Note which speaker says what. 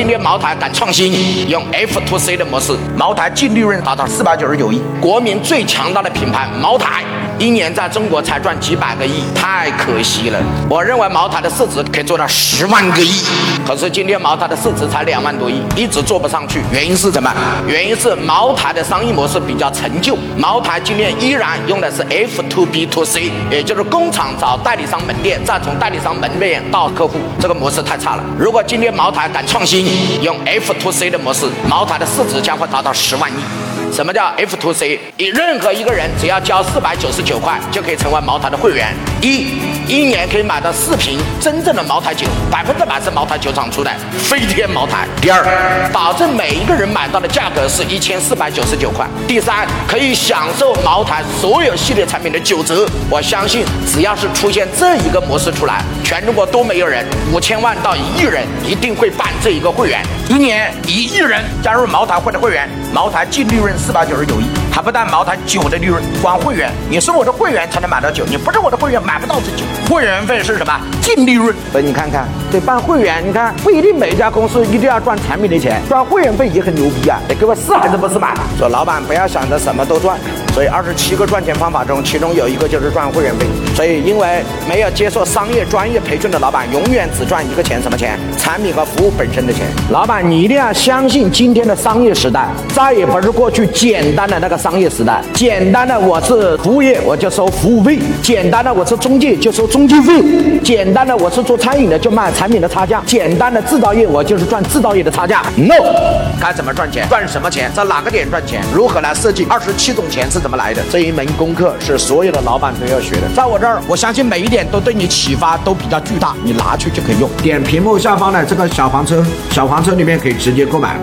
Speaker 1: 今天茅台敢创新，用 F to C 的模式，
Speaker 2: 茅台净利润达到四百九十九亿，
Speaker 1: 国民最强大的品牌茅台。一年在中国才赚几百个亿，太可惜了。我认为茅台的市值可以做到十万个亿，可是今天茅台的市值才两万多亿，一直做不上去。原因是什么？原因是茅台的商业模式比较陈旧。茅台今天依然用的是 F to B to C，也就是工厂找代理商门店，再从代理商门店到客户，这个模式太差了。如果今天茅台敢创新，用 F to C 的模式，茅台的市值将会达到十万亿。什么叫 F to C？你任何一个人只要交四百九十九块，就可以成为茅台的会员。一，一年可以买到四瓶真正的茅台酒，百分之百是茅台酒厂出的飞天茅台。第二，保证每一个人买到的价格是一千四百九十九块。第三，可以享受茅台所有系列产品的九折。我相信，只要是出现这一个模式出来，全中国都没有人，五千万到一亿人一定会办这一个会员。一年一亿人加入茅台会的会员，茅台净利润。四百九十九亿，还不但茅台酒的利润，光会员，你是我的会员才能买到酒，你不是我的会员买不到这酒。会员费是什么？净利润。所以你看看，得办会员，你看不一定每一家公司一定要赚产品的钱，赚会员费也很牛逼啊！得给我试还是不是嘛？说老板不要想着什么都赚。所以二十七个赚钱方法中，其中有一个就是赚会员费。所以因为没有接受商业专业培训的老板，永远只赚一个钱，什么钱？产品和服务本身的钱。老板，你一定要相信今天的商业时代，再也不是过去简单的那个商业时代。简单的我是服务业，我就收服务费；简单的我是中介，就收中介费；简单的我是做餐饮的，就卖产品的差价；简单的制造业，我就是赚制造业的差价。No，该怎么赚钱？赚什么钱？在哪个点赚钱？如何来设计二十七种钱是怎么来的？这一门功课是所有的老板都要学的。在我这儿，我相信每一点都对你启发都比较巨大，你拿去就可以用。点屏幕下方的这个小黄车，小黄车里面可以直接购买。